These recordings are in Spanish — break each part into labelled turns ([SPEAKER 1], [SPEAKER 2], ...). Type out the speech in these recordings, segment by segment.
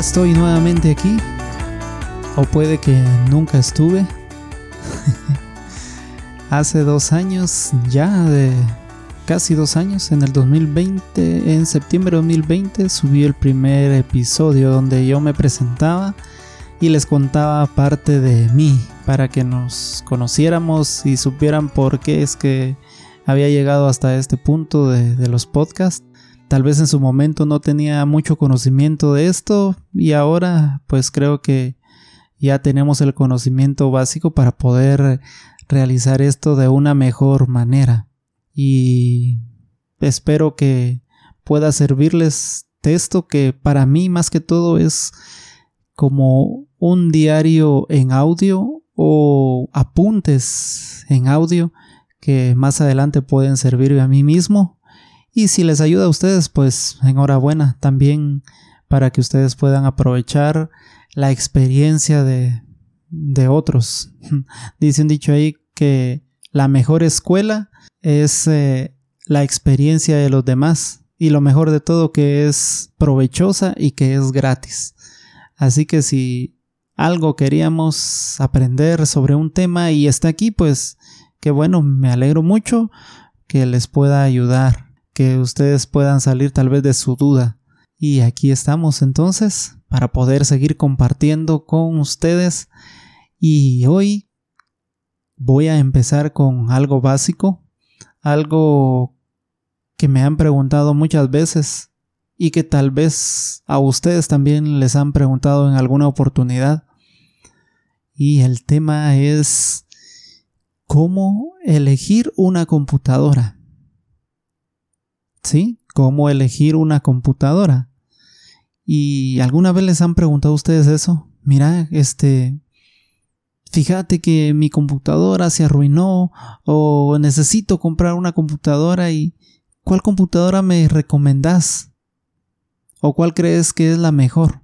[SPEAKER 1] estoy nuevamente aquí. O puede que nunca estuve. Hace dos años, ya de casi dos años, en el 2020, en septiembre de 2020, subí el primer episodio donde yo me presentaba y les contaba parte de mí para que nos conociéramos y supieran por qué es que había llegado hasta este punto de los podcasts. Tal vez en su momento no tenía mucho conocimiento de esto y ahora pues creo que ya tenemos el conocimiento básico para poder realizar esto de una mejor manera. Y espero que pueda servirles esto que para mí más que todo es como un diario en audio o apuntes en audio que más adelante pueden servirme a mí mismo y si les ayuda a ustedes, pues enhorabuena también para que ustedes puedan aprovechar la experiencia de, de otros. Dice un dicho ahí que la mejor escuela es eh, la experiencia de los demás y lo mejor de todo que es provechosa y que es gratis. Así que si algo queríamos aprender sobre un tema y está aquí, pues que bueno, me alegro mucho que les pueda ayudar que ustedes puedan salir tal vez de su duda. Y aquí estamos entonces para poder seguir compartiendo con ustedes. Y hoy voy a empezar con algo básico, algo que me han preguntado muchas veces y que tal vez a ustedes también les han preguntado en alguna oportunidad. Y el tema es cómo elegir una computadora. ¿Sí? Cómo elegir una computadora. ¿Y alguna vez les han preguntado a ustedes eso? Mira, este, fíjate que mi computadora se arruinó o necesito comprar una computadora y ¿cuál computadora me recomendás? ¿O cuál crees que es la mejor?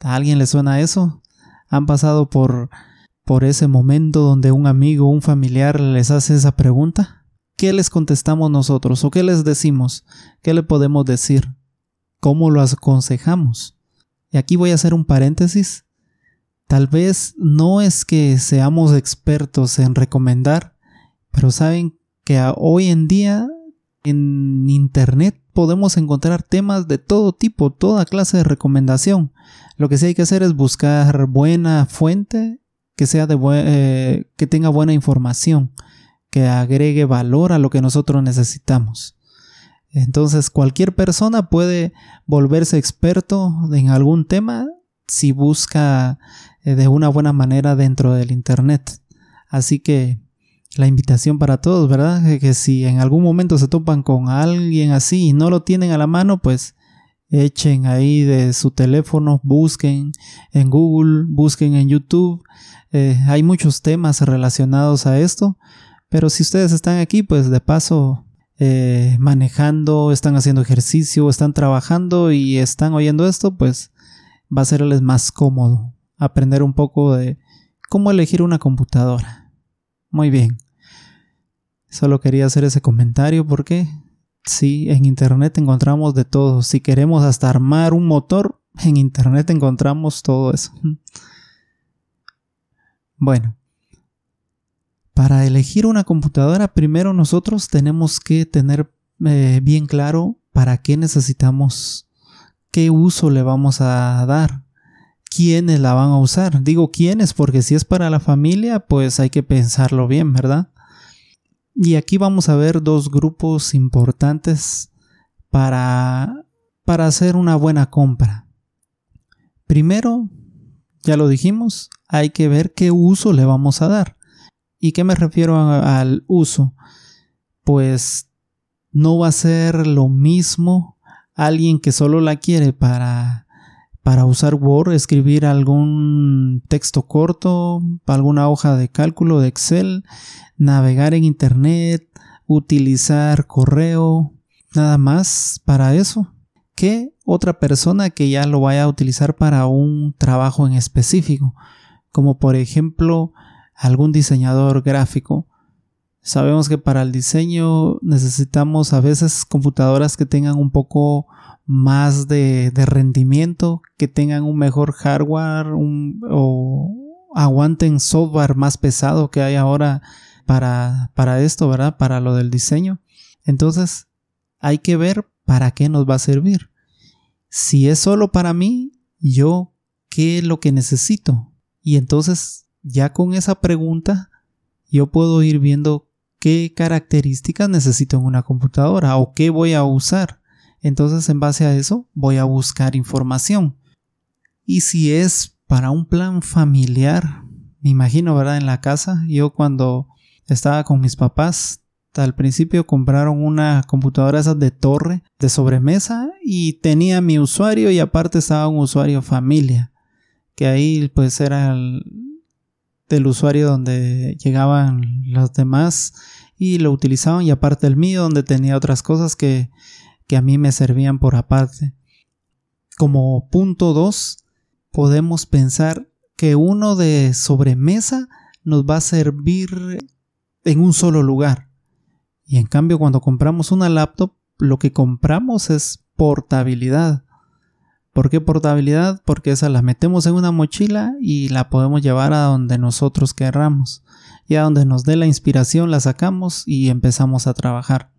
[SPEAKER 1] ¿A alguien le suena eso? ¿Han pasado por por ese momento donde un amigo o un familiar les hace esa pregunta? ¿Qué les contestamos nosotros o qué les decimos? ¿Qué le podemos decir? ¿Cómo lo aconsejamos? Y aquí voy a hacer un paréntesis. Tal vez no es que seamos expertos en recomendar, pero saben que hoy en día en Internet podemos encontrar temas de todo tipo, toda clase de recomendación. Lo que sí hay que hacer es buscar buena fuente que sea de eh, que tenga buena información que agregue valor a lo que nosotros necesitamos. Entonces cualquier persona puede volverse experto en algún tema si busca eh, de una buena manera dentro del Internet. Así que la invitación para todos, ¿verdad? Que si en algún momento se topan con alguien así y no lo tienen a la mano, pues echen ahí de su teléfono, busquen en Google, busquen en YouTube. Eh, hay muchos temas relacionados a esto pero si ustedes están aquí, pues de paso eh, manejando, están haciendo ejercicio, están trabajando y están oyendo esto, pues va a serles más cómodo aprender un poco de cómo elegir una computadora. Muy bien. Solo quería hacer ese comentario porque sí, en Internet encontramos de todo. Si queremos hasta armar un motor, en Internet encontramos todo eso. Bueno, para elegir una computadora, primero nosotros tenemos que tener eh, bien claro para qué necesitamos, qué uso le vamos a dar, quiénes la van a usar. Digo quiénes porque si es para la familia, pues hay que pensarlo bien, ¿verdad? Y aquí vamos a ver dos grupos importantes para, para hacer una buena compra. Primero, ya lo dijimos, hay que ver qué uso le vamos a dar. ¿Y qué me refiero al uso? Pues no va a ser lo mismo alguien que solo la quiere para, para usar Word, escribir algún texto corto, alguna hoja de cálculo de Excel, navegar en Internet, utilizar correo, nada más para eso, que otra persona que ya lo vaya a utilizar para un trabajo en específico, como por ejemplo algún diseñador gráfico. Sabemos que para el diseño necesitamos a veces computadoras que tengan un poco más de, rendimiento, que tengan un mejor hardware o aguanten software más pesado que hay ahora para, para esto, ¿verdad? Para lo del diseño. Entonces, hay que ver para qué nos va a servir. Si es solo para mí, yo, ¿qué es lo que necesito? Y entonces, ya con esa pregunta, yo puedo ir viendo qué características necesito en una computadora o qué voy a usar. Entonces, en base a eso, voy a buscar información. Y si es para un plan familiar, me imagino, ¿verdad? En la casa, yo cuando estaba con mis papás, al principio compraron una computadora esas de torre, de sobremesa, y tenía mi usuario y aparte estaba un usuario familia, que ahí pues era el, del usuario donde llegaban los demás y lo utilizaban y aparte el mío donde tenía otras cosas que, que a mí me servían por aparte. Como punto 2, podemos pensar que uno de sobremesa nos va a servir en un solo lugar. Y en cambio cuando compramos una laptop, lo que compramos es portabilidad. ¿Por qué portabilidad? Porque esa la metemos en una mochila y la podemos llevar a donde nosotros querramos. Y a donde nos dé la inspiración la sacamos y empezamos a trabajar.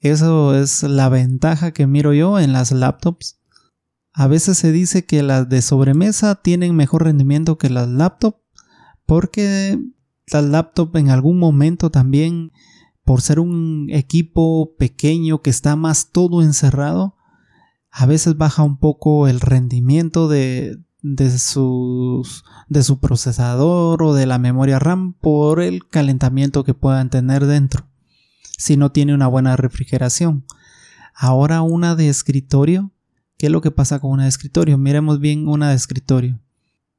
[SPEAKER 1] Eso es la ventaja que miro yo en las laptops. A veces se dice que las de sobremesa tienen mejor rendimiento que las laptops porque las laptops en algún momento también, por ser un equipo pequeño que está más todo encerrado, a veces baja un poco el rendimiento de, de, de su procesador o de la memoria RAM por el calentamiento que puedan tener dentro, si no tiene una buena refrigeración. Ahora una de escritorio, ¿qué es lo que pasa con una de escritorio? Miremos bien una de escritorio.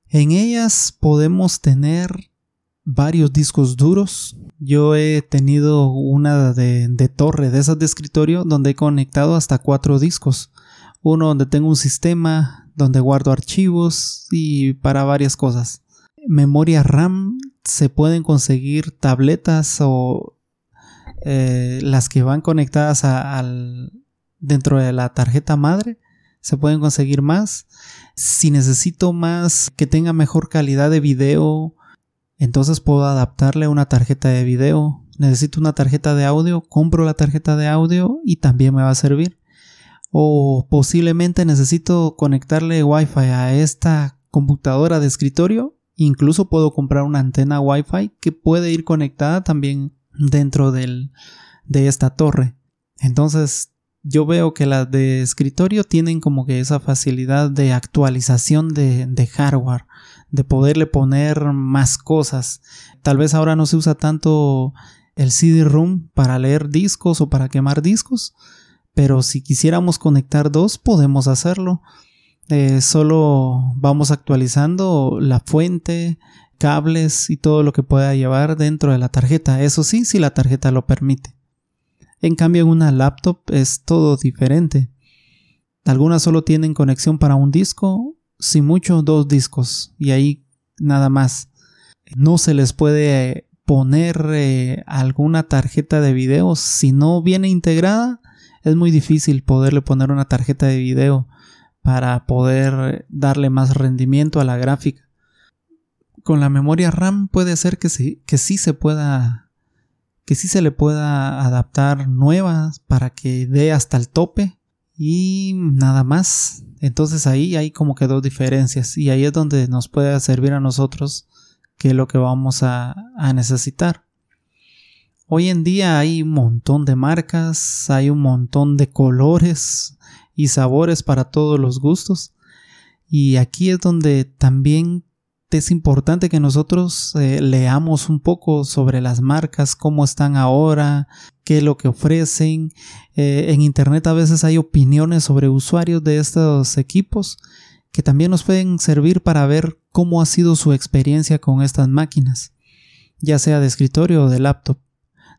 [SPEAKER 1] En ellas podemos tener varios discos duros. Yo he tenido una de, torre de esas de escritorio donde he conectado hasta cuatro discos. Uno donde tengo un sistema donde guardo archivos y para varias cosas. Memoria RAM se pueden conseguir tabletas o eh, las que van conectadas al, dentro de la tarjeta madre. Se pueden conseguir más. Si necesito más que tenga mejor calidad de video entonces puedo adaptarle una tarjeta de video. Necesito una tarjeta de audio, compro la tarjeta de audio y también me va a servir. O posiblemente necesito conectarle Wi-Fi a esta computadora de escritorio. Incluso puedo comprar una antena Wi-Fi que puede ir conectada también dentro del, de esta torre. Entonces yo veo que las de escritorio tienen como que esa facilidad de actualización de, de hardware de poderle poner más cosas. Tal vez ahora no se usa tanto el CD-ROOM para leer discos o para quemar discos, pero si quisiéramos conectar dos podemos hacerlo. Eh, solo vamos actualizando la fuente, cables y todo lo que pueda llevar dentro de la tarjeta. Eso sí, si la tarjeta lo permite. En cambio, en una laptop es todo diferente. Algunas solo tienen conexión para un disco si mucho, dos discos y ahí nada más. No se les puede poner eh, alguna tarjeta de video si no viene integrada. Es muy difícil poderle poner una tarjeta de video para poder darle más rendimiento a la gráfica. Con la memoria RAM puede ser que sí, que sí se pueda que sí se le pueda adaptar nuevas para que dé hasta el tope y nada más. Entonces ahí hay como que dos diferencias y ahí es donde nos puede servir a nosotros que es lo que vamos a, a necesitar. Hoy en día hay un montón de marcas, hay un montón de colores y sabores para todos los gustos. Y aquí es donde también es importante que nosotros eh, leamos un poco sobre las marcas, cómo están ahora, qué es lo que ofrecen. Eh, en Internet a veces hay opiniones sobre usuarios de estos equipos que también nos pueden servir para ver cómo ha sido su experiencia con estas máquinas, ya sea de escritorio o de laptop.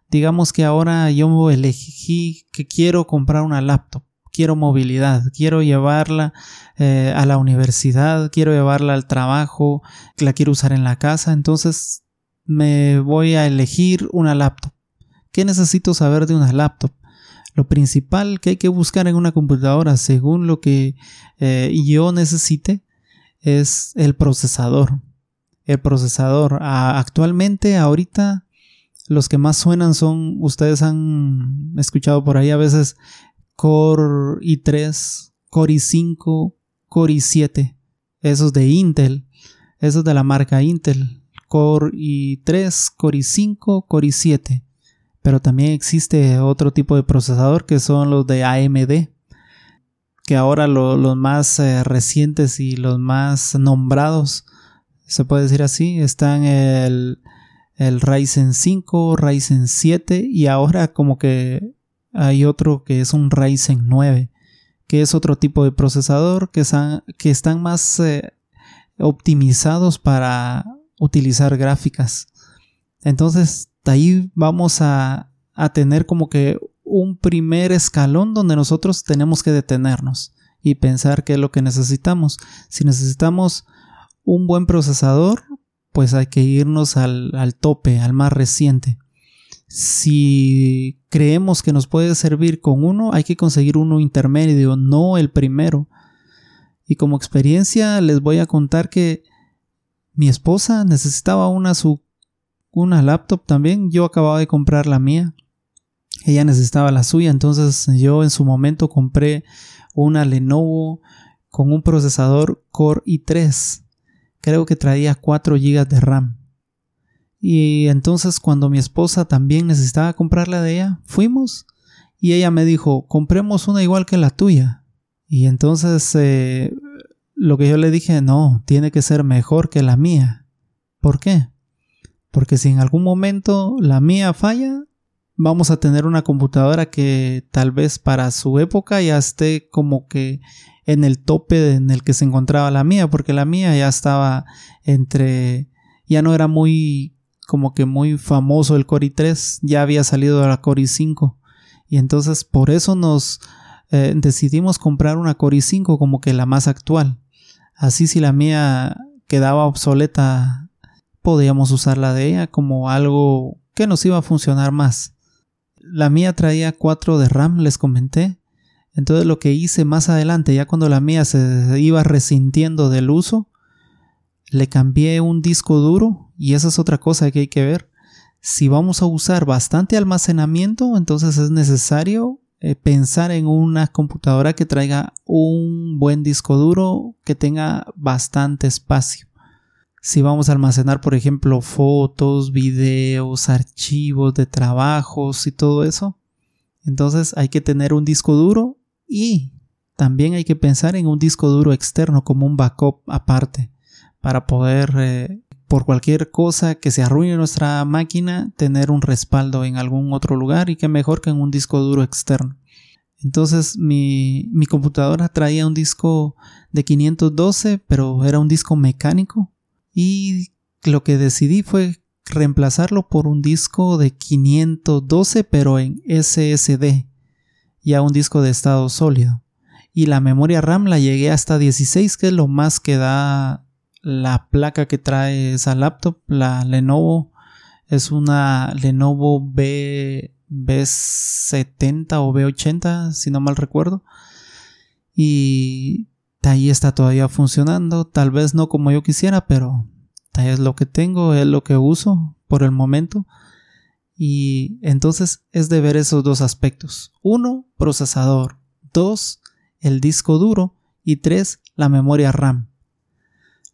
[SPEAKER 1] Digamos que ahora yo elegí que quiero comprar una laptop quiero movilidad, quiero llevarla eh, a la universidad, quiero llevarla al trabajo, la quiero usar en la casa, entonces me voy a elegir una laptop. ¿Qué necesito saber de una laptop? Lo principal que hay que buscar en una computadora, según lo que eh, yo necesite, es el procesador. El procesador. actualmente, ahorita, los que más suenan son, ustedes han escuchado por ahí a veces Core i3, Core i5, Core i7. Esos de Intel. Esos de la marca Intel. Core i3, Core i5, Core i7. Pero también existe otro tipo de procesador que son los de AMD, que ahora los más eh, recientes y los más nombrados, se puede decir así, están el, el Ryzen 5, Ryzen 7 y ahora como que hay otro que es un Ryzen 9, que es otro tipo de procesador que, están, más eh, optimizados para utilizar gráficas. Entonces ahí vamos a, tener como que un primer escalón donde nosotros tenemos que detenernos y pensar qué es lo que necesitamos. Si necesitamos un buen procesador, pues hay que irnos al, al, tope, al más reciente. Si creemos que nos puede servir con uno, hay que conseguir uno intermedio, no el primero. Y como experiencia les voy a contar que mi esposa necesitaba una su una laptop también. Yo acababa de comprar la mía. Ella necesitaba la suya, entonces yo en su momento compré una Lenovo con un procesador Core i3. Creo que traía 4 GB de RAM. Y entonces cuando mi esposa también necesitaba comprar la de ella, fuimos y ella me dijo, compremos una igual que la tuya. Y entonces eh, lo que yo le dije, no, tiene que ser mejor que la mía. ¿Por qué? Porque si en algún momento la mía falla, vamos a tener una computadora que tal vez para su época ya esté como que en el tope en el que se encontraba la mía, porque la mía ya estaba entre, ya no era muy, como que muy famoso el Core i3, ya había salido de la Core i5. Y entonces por eso nos eh, decidimos comprar una Core i5 como que la más actual. Así si la mía quedaba obsoleta podíamos usar la de ella como algo que nos iba a funcionar más. La mía traía 4 de RAM, les comenté. Entonces lo que hice más adelante, ya cuando la mía se iba resintiendo del uso, le cambié un disco duro y esa es otra cosa que hay que ver. Si vamos a usar bastante almacenamiento, entonces es necesario eh, pensar en una computadora que traiga un buen disco duro que tenga bastante espacio si vamos a almacenar, por ejemplo, fotos, videos, archivos de trabajos y todo eso, entonces hay que tener un disco duro y también hay que pensar en un disco duro externo como un backup aparte para poder, eh, por cualquier cosa que se arruine nuestra máquina, tener un respaldo en algún otro lugar y que mejor que en un disco duro externo. Entonces mi, mi computadora traía un disco de 512, pero era un disco mecánico y lo que decidí fue reemplazarlo por un disco de 512 pero en SSD, ya un disco de estado sólido. Y la memoria RAM la llegué hasta 16, que es lo más que da la placa que trae esa laptop, la Lenovo. Es una Lenovo B, B70 o B80, si no mal recuerdo. Y ahí está todavía funcionando, tal vez no como yo quisiera, pero es lo que tengo, es lo que uso por el momento. Y entonces es de ver esos dos aspectos. Uno, procesador. Dos, el disco duro. Y tres, la memoria RAM.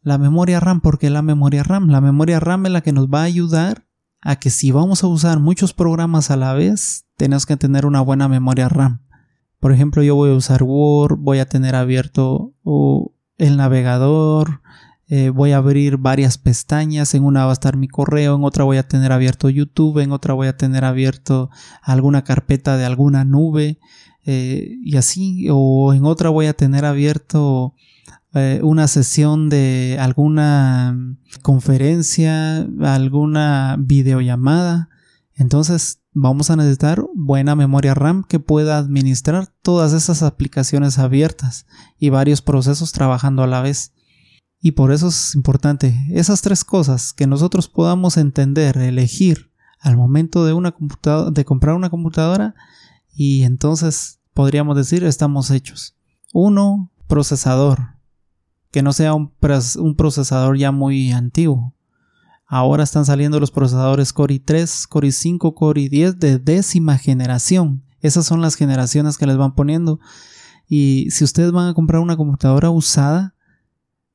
[SPEAKER 1] La memoria RAM, ¿por qué la memoria RAM? La memoria RAM es la que nos va a ayudar a que si vamos a usar muchos programas a la vez, tenemos que tener una buena memoria RAM. Por ejemplo, yo voy a usar Word, voy a tener abierto uh, el navegador, eh, voy a abrir varias pestañas, en una va a estar mi correo, en otra voy a tener abierto YouTube, en otra voy a tener abierto alguna carpeta de alguna nube eh, y así, o en otra voy a tener abierto eh, una sesión de alguna conferencia, alguna videollamada. Entonces vamos a necesitar buena memoria RAM que pueda administrar todas esas aplicaciones abiertas y varios procesos trabajando a la vez. Y por eso es importante esas tres cosas que nosotros podamos entender, elegir al momento de, una de comprar una computadora y entonces podríamos decir estamos hechos. Uno, procesador, que no sea un, un procesador ya muy antiguo. Ahora están saliendo los procesadores Core i3, Core i5, Core i10 de décima generación. Esas son las generaciones que les van poniendo. Y si ustedes van a comprar una computadora usada,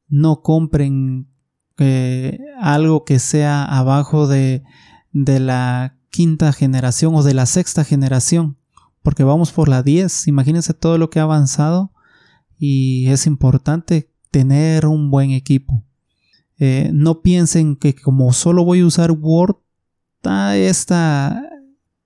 [SPEAKER 1] no compren eh, algo que sea abajo de, de la quinta generación o de la sexta generación, porque vamos por la 10. Imagínense todo lo que ha avanzado y es importante tener un buen equipo. Eh, no piensen que como solo voy a usar Word, esta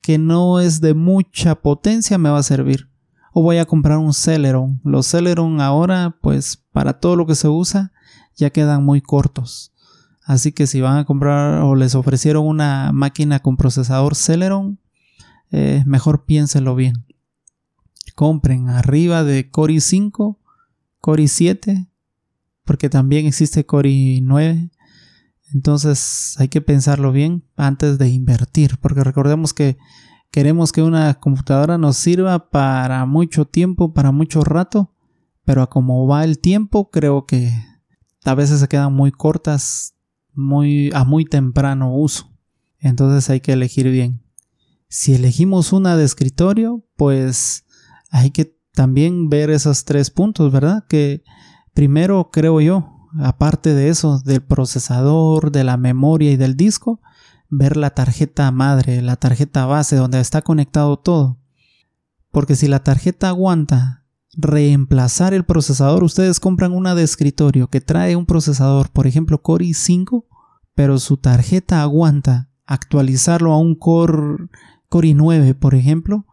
[SPEAKER 1] que no es de mucha potencia me va a servir. O voy a comprar un Celeron. Los Celeron ahora, pues para todo lo que se usa, ya quedan muy cortos. Así que si van a comprar o les ofrecieron una máquina con procesador Celeron, eh, mejor piénsenlo bien. Compren arriba de Core i5, Core i7 porque también existe Core 9. Entonces hay que pensarlo bien antes de invertir, porque recordemos que queremos que una computadora nos sirva para mucho tiempo, para mucho rato, pero a como va el tiempo, creo que a veces se quedan muy cortas, muy a muy temprano uso. Entonces hay que elegir bien. Si elegimos una de escritorio, pues hay que también ver esos tres puntos, ¿verdad? Que Primero, creo yo, aparte de eso, del procesador, de la memoria y del disco, ver la tarjeta madre, la tarjeta base donde está conectado todo. Porque si la tarjeta aguanta reemplazar el procesador, ustedes compran una de escritorio que trae un procesador, por ejemplo Core i5, pero su tarjeta aguanta actualizarlo a un Core, Core i9, por ejemplo,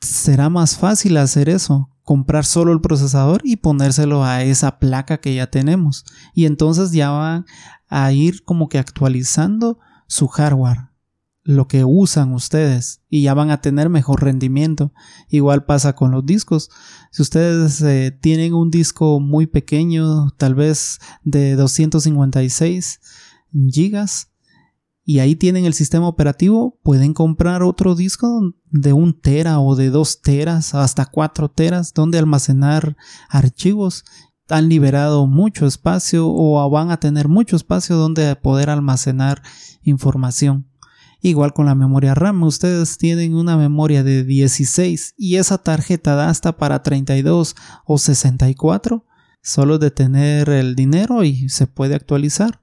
[SPEAKER 1] será más fácil hacer eso comprar solo el procesador y ponérselo a esa placa que ya tenemos. Y entonces ya van a ir como que actualizando su hardware, lo que usan ustedes y ya van a tener mejor rendimiento. Igual pasa con los discos. Si ustedes eh, tienen un disco muy pequeño, tal vez de 256 gigas, y ahí tienen el sistema operativo, pueden comprar otro disco de un tera o de dos teras hasta cuatro teras donde almacenar archivos. Han liberado mucho espacio o van a tener mucho espacio donde poder almacenar información. Igual con la memoria RAM, ustedes tienen una memoria de 16 y esa tarjeta da hasta para 32 o 64. Solo de tener el dinero y se puede actualizar.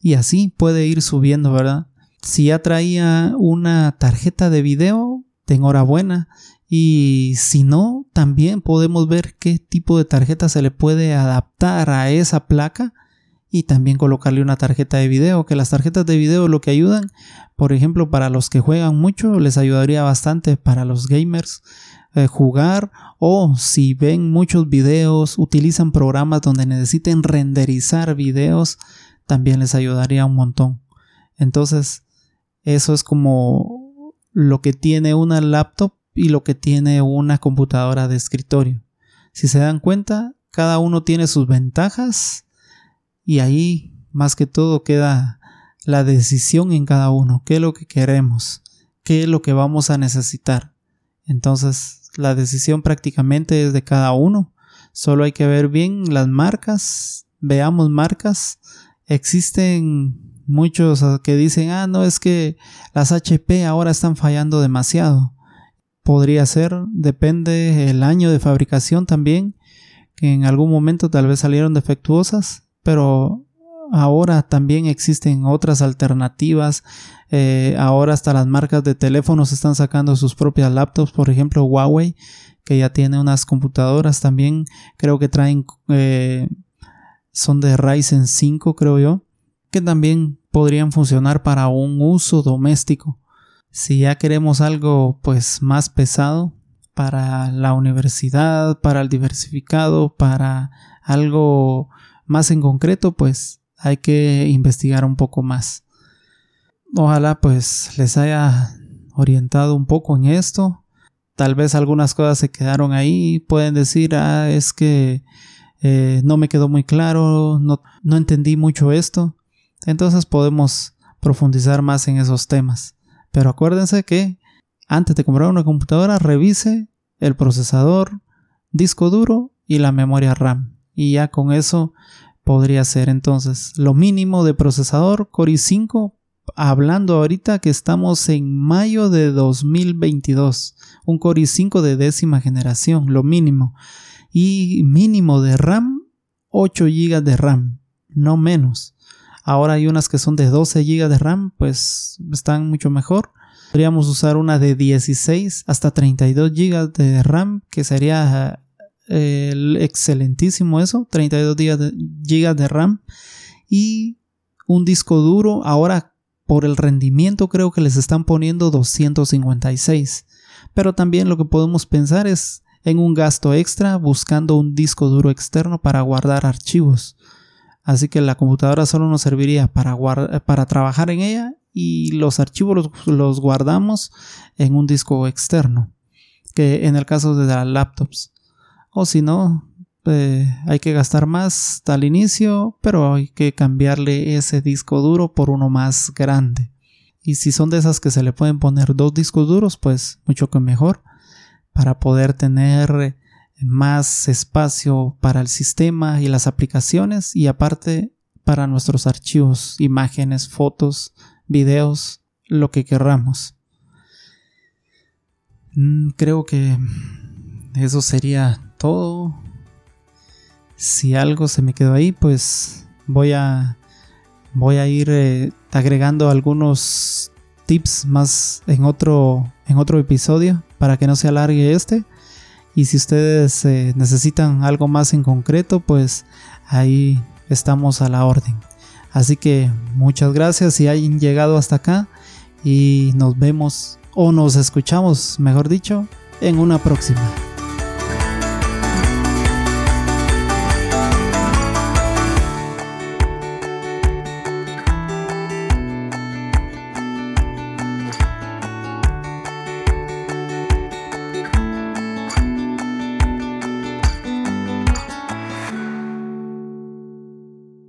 [SPEAKER 1] Y así puede ir subiendo, ¿verdad? Si ya traía una tarjeta de video, de enhorabuena. Y si no, también podemos ver qué tipo de tarjeta se le puede adaptar a esa placa y también colocarle una tarjeta de video, que las tarjetas de video lo que ayudan, por ejemplo, para los que juegan mucho, les ayudaría bastante para los gamers eh, jugar o si ven muchos videos, utilizan programas donde necesiten renderizar videos, también les ayudaría un montón. Entonces, eso es como lo que tiene una laptop y lo que tiene una computadora de escritorio. Si se dan cuenta, cada uno tiene sus ventajas y ahí más que todo queda la decisión en cada uno, qué es lo que queremos, qué es lo que vamos a necesitar. Entonces, la decisión prácticamente es de cada uno. Solo hay que ver bien las marcas, veamos marcas existen muchos que dicen, ah, no, es que las HP ahora están fallando demasiado. Podría ser, depende el año de fabricación también, que en algún momento tal vez salieron defectuosas, pero ahora también existen otras alternativas. Eh, ahora hasta las marcas de teléfonos están sacando sus propias laptops, por ejemplo Huawei, que ya tiene unas computadoras también, creo que traen eh, son de Ryzen 5 creo yo, que también podrían funcionar para un uso doméstico. Si ya queremos algo pues más pesado para la universidad, para el diversificado, para algo más en concreto, pues hay que investigar un poco más. Ojalá pues les haya orientado un poco en esto. Tal vez algunas cosas se quedaron ahí. Pueden decir, ah, es que eh, no me quedó muy claro, no, entendí mucho esto. Entonces podemos profundizar más en esos temas. Pero acuérdense que antes de comprar una computadora, revise el procesador, disco duro y la memoria RAM. Y ya con eso podría ser entonces lo mínimo de procesador Core i5 hablando ahorita que estamos en mayo de 2022 un Core i5 de décima generación lo mínimo. Y mínimo de RAM 8 GB de RAM no menos ahora hay unas que son de 12 GB de RAM pues están mucho mejor podríamos usar una de 16 hasta 32 GB de RAM que sería excelentísimo eso, 32 GB de RAM y un disco duro. Ahora por el rendimiento creo que les están poniendo 256. Pero también lo que podemos pensar es en un gasto extra buscando un disco duro externo para guardar archivos. Así que la computadora solo nos serviría para, para trabajar en ella y los archivos los, guardamos en un disco externo, que en el caso de las laptops o si no, eh, hay que gastar más al inicio, pero hay que cambiarle ese disco duro por uno más grande. Y si son de esas que se le pueden poner dos discos duros, pues mucho que mejor para poder tener más espacio para el sistema y las aplicaciones y aparte para nuestros archivos, imágenes, fotos, videos, lo que querramos. Mm, creo que eso sería todo. Si algo se me quedó ahí, pues voy a voy a ir eh, agregando algunos tips más en otro en otro episodio para que no se alargue este. Y si ustedes eh, necesitan algo más en concreto, pues ahí estamos a la orden. Así que muchas gracias si hayan llegado hasta acá y nos vemos o nos escuchamos, mejor dicho, en una próxima.